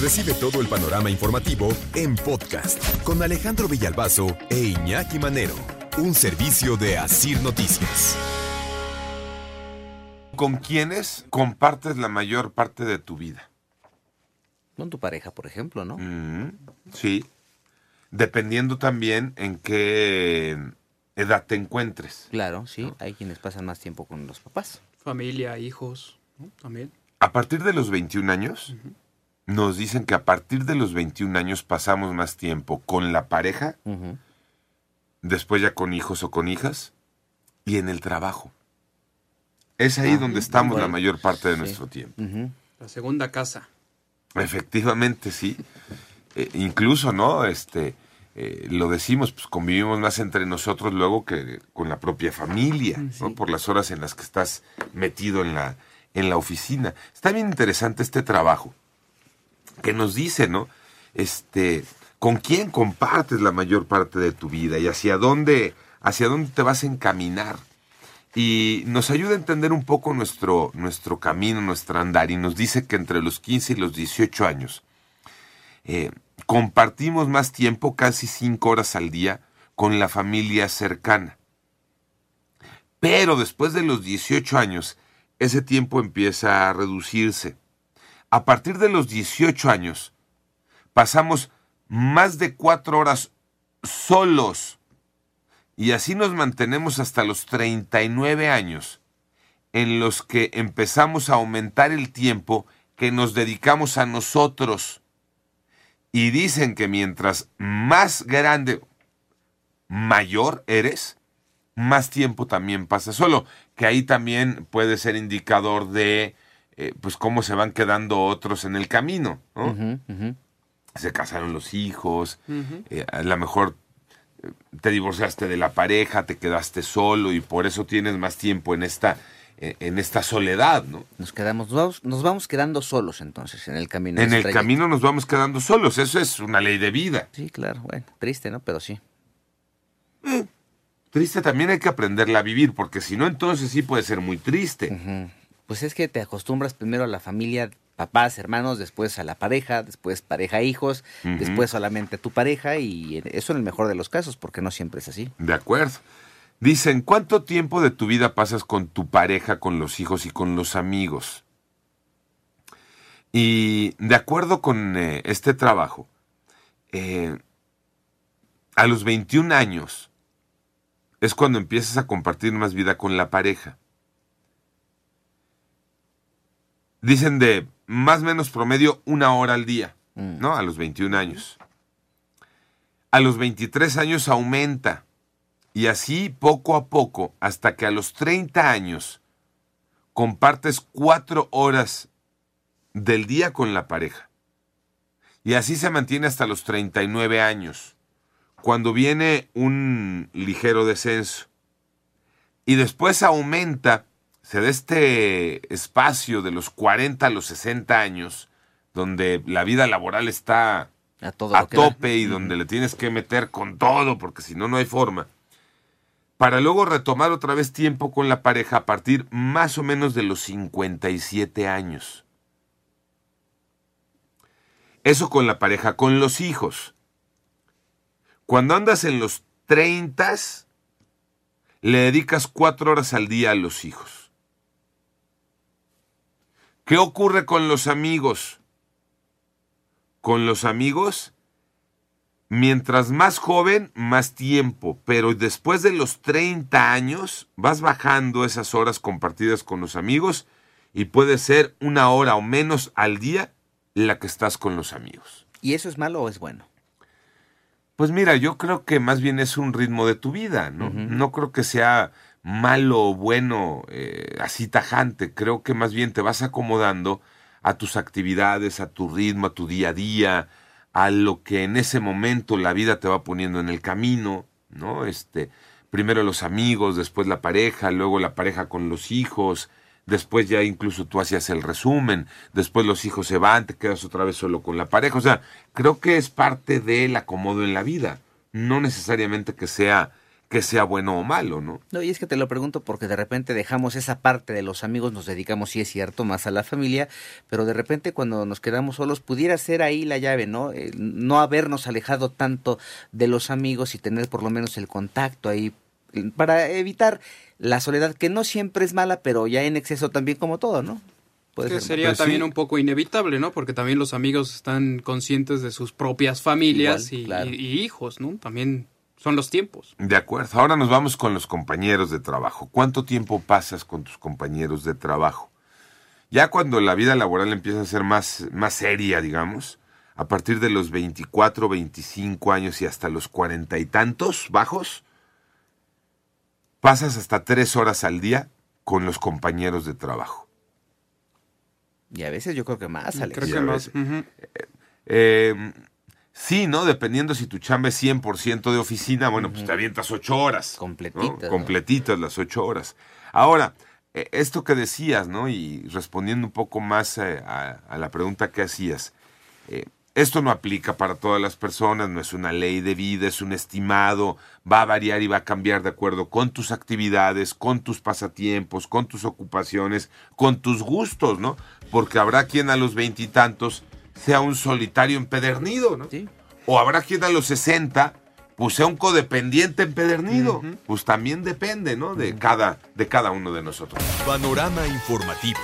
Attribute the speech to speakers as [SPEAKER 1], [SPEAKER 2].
[SPEAKER 1] Recibe todo el panorama informativo en podcast con Alejandro Villalbazo e Iñaki Manero, un servicio de Asir Noticias.
[SPEAKER 2] ¿Con quiénes compartes la mayor parte de tu vida?
[SPEAKER 3] Con tu pareja, por ejemplo, ¿no?
[SPEAKER 2] Mm, sí. Dependiendo también en qué edad te encuentres.
[SPEAKER 3] Claro, sí. Hay quienes pasan más tiempo con los papás.
[SPEAKER 4] Familia, hijos, ¿no? también.
[SPEAKER 2] A partir de los 21 años, nos dicen que a partir de los 21 años pasamos más tiempo con la pareja, después ya con hijos o con hijas, y en el trabajo. Es ahí donde estamos la mayor parte de
[SPEAKER 3] sí.
[SPEAKER 2] nuestro tiempo.
[SPEAKER 4] La segunda casa.
[SPEAKER 2] Efectivamente, sí. Eh, incluso, ¿no? Este, eh, lo decimos, pues convivimos más entre nosotros luego que con la propia familia, ¿no? Por las horas en las que estás metido en la, en la oficina. Está bien interesante este trabajo que nos dice, ¿no? Este, con quién compartes la mayor parte de tu vida y hacia dónde, hacia dónde te vas a encaminar. Y nos ayuda a entender un poco nuestro, nuestro camino, nuestro andar. Y nos dice que entre los 15 y los 18 años eh, compartimos más tiempo, casi 5 horas al día, con la familia cercana. Pero después de los 18 años, ese tiempo empieza a reducirse. A partir de los 18 años, pasamos más de 4 horas solos. Y así nos mantenemos hasta los 39 años, en los que empezamos a aumentar el tiempo que nos dedicamos a nosotros. Y dicen que mientras más grande, mayor eres, más tiempo también pasa solo. Que ahí también puede ser indicador de eh, pues cómo se van quedando otros en el camino. ¿no? Se casaron los hijos, eh, a lo mejor eh, te divorciaste de la pareja, te quedaste solo y por eso tienes más tiempo en esta, en esta soledad, ¿no?
[SPEAKER 3] Nos quedamos, nos vamos, nos vamos quedando solos entonces en el camino.
[SPEAKER 2] En el
[SPEAKER 3] trayecto.
[SPEAKER 2] camino nos vamos quedando solos, eso es una ley de vida.
[SPEAKER 3] Sí, claro, bueno, triste, ¿no? Pero sí.
[SPEAKER 2] Triste también hay que aprenderla a vivir, porque si no, entonces sí puede ser muy triste.
[SPEAKER 3] Pues es que te acostumbras primero a la familia, papás, hermanos, después a la pareja, después pareja, hijos, después solamente a tu pareja y eso en el mejor de los casos, porque no siempre es así.
[SPEAKER 2] De acuerdo. Dicen, ¿cuánto tiempo de tu vida pasas con tu pareja, con los hijos y con los amigos? Y de acuerdo con eh, este trabajo, eh, a los 21 años es cuando empiezas a compartir más vida con la pareja. Dicen de más o menos promedio una hora al día,
[SPEAKER 3] Mm.
[SPEAKER 2] ¿no? A los 21 años. A los 23 años aumenta. Y así poco a poco, hasta que a los 30 años compartes cuatro horas del día con la pareja. Y así se mantiene hasta los 39 años, cuando viene un ligero descenso. Y después aumenta, se da este espacio de los 40 a los 60 años, donde la vida laboral está
[SPEAKER 3] A todo
[SPEAKER 2] a
[SPEAKER 3] lo que da.
[SPEAKER 2] tope y donde le tienes que meter con todo, porque si no, no hay forma. Para luego retomar otra vez tiempo con la pareja a partir más o menos de los 57 años. Eso con la pareja, con los hijos. Cuando andas en los 30, le dedicas cuatro horas al día a los hijos. ¿Qué ocurre con los amigos? Con los amigos, mientras más joven, más tiempo, pero después de los 30 años vas bajando esas horas compartidas con los amigos y puede ser una hora o menos al día la que estás con los amigos.
[SPEAKER 3] ¿Y eso es malo o es bueno?
[SPEAKER 2] Pues mira, yo creo que más bien es un ritmo de tu vida, ¿no? No creo que sea malo o bueno eh, así tajante. Creo que más bien te vas acomodando a tus actividades, a tu ritmo, a tu día a día, a lo que en ese momento la vida te va poniendo en el camino, ¿no? Este, primero los amigos, después la pareja, luego la pareja con los hijos, después ya incluso tú hacías el resumen, después los hijos se van, te quedas otra vez solo con la pareja, o sea, creo que es parte del acomodo en la vida, no necesariamente que sea que sea bueno o malo, ¿no?
[SPEAKER 3] No, y es que te lo pregunto porque de repente dejamos esa parte de los amigos, nos dedicamos, sí es cierto, más a la familia, pero de repente cuando nos quedamos solos pudiera ser ahí la llave, ¿no? Eh, no habernos alejado tanto de los amigos y tener por lo menos el contacto ahí para evitar la soledad, que no siempre es mala, pero ya en exceso también como todo, ¿no?
[SPEAKER 4] Puede
[SPEAKER 3] ser
[SPEAKER 4] que sería
[SPEAKER 2] Pues
[SPEAKER 4] también
[SPEAKER 2] sí.
[SPEAKER 4] un poco inevitable, ¿no? Porque también los amigos están conscientes de sus propias familias
[SPEAKER 3] Igual,
[SPEAKER 4] y,
[SPEAKER 3] claro.
[SPEAKER 4] y- y hijos, ¿no? También son los tiempos.
[SPEAKER 2] De acuerdo. Ahora nos vamos con los compañeros de trabajo. ¿Cuánto tiempo pasas con tus compañeros de trabajo? Ya cuando la vida laboral empieza a ser más, más seria, digamos, a partir de los 24, 25 años y hasta los cuarenta y tantos bajos, pasas hasta tres horas al día con los compañeros de trabajo.
[SPEAKER 3] Y a veces yo creo que más, Alex.
[SPEAKER 4] Creo que más.
[SPEAKER 2] Eh, sí, ¿no? Dependiendo si tu chamba es 100% de oficina, bueno, pues te avientas ocho horas.
[SPEAKER 3] Completitas, ¿no?
[SPEAKER 2] Completitas las ocho horas. Ahora, eh, esto que decías, ¿no? Y respondiendo un poco más eh, a, a la pregunta que hacías, eh, esto no aplica para todas las personas, no es una ley de vida, es un estimado, va a variar y va a cambiar de acuerdo con tus actividades, con tus pasatiempos, con tus ocupaciones, con tus gustos, ¿no? Porque habrá quien a los veintitantos sea un solitario empedernido, ¿no?
[SPEAKER 3] Sí.
[SPEAKER 2] O habrá quien a los 60 pues sea un codependiente empedernido. Pues también depende, ¿no? De cada, de cada uno de nosotros.
[SPEAKER 1] Panorama informativo.